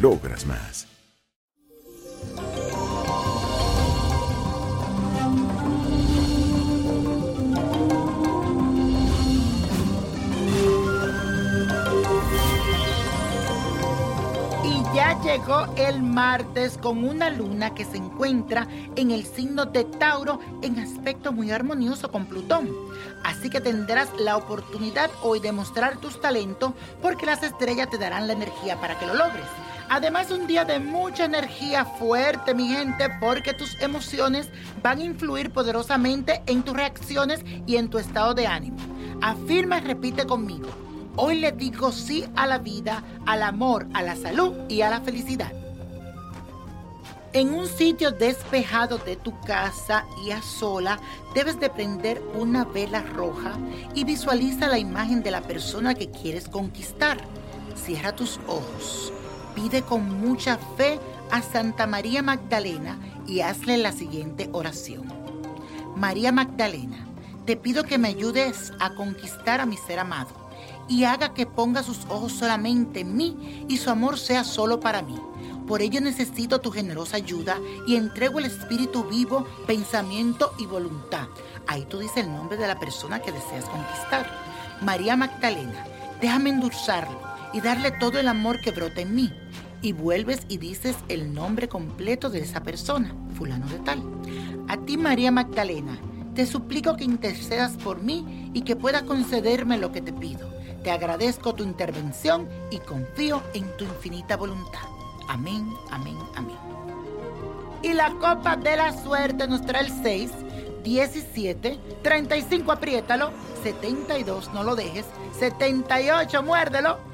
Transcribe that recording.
logras más. Y ya llegó el martes con una luna que se encuentra en el signo de Tauro en aspecto muy armonioso con Plutón. Así que tendrás la oportunidad hoy de mostrar tus talentos porque las estrellas te darán la energía para que lo logres. Además, un día de mucha energía fuerte, mi gente, porque tus emociones van a influir poderosamente en tus reacciones y en tu estado de ánimo. Afirma y repite conmigo. Hoy le digo sí a la vida, al amor, a la salud y a la felicidad. En un sitio despejado de tu casa y a sola, debes de prender una vela roja y visualiza la imagen de la persona que quieres conquistar. Cierra tus ojos. Pide con mucha fe a Santa María Magdalena y hazle la siguiente oración. María Magdalena, te pido que me ayudes a conquistar a mi ser amado y haga que ponga sus ojos solamente en mí y su amor sea solo para mí. Por ello necesito tu generosa ayuda y entrego el espíritu vivo, pensamiento y voluntad. Ahí tú dices el nombre de la persona que deseas conquistar. María Magdalena, déjame endulzarlo y darle todo el amor que brota en mí. Y vuelves y dices el nombre completo de esa persona, fulano de tal. A ti, María Magdalena, te suplico que intercedas por mí y que puedas concederme lo que te pido. Te agradezco tu intervención y confío en tu infinita voluntad. Amén, amén, amén. Y la copa de la suerte nos trae el 6, 17, 35, apriétalo, 72, no lo dejes, 78, muérdelo,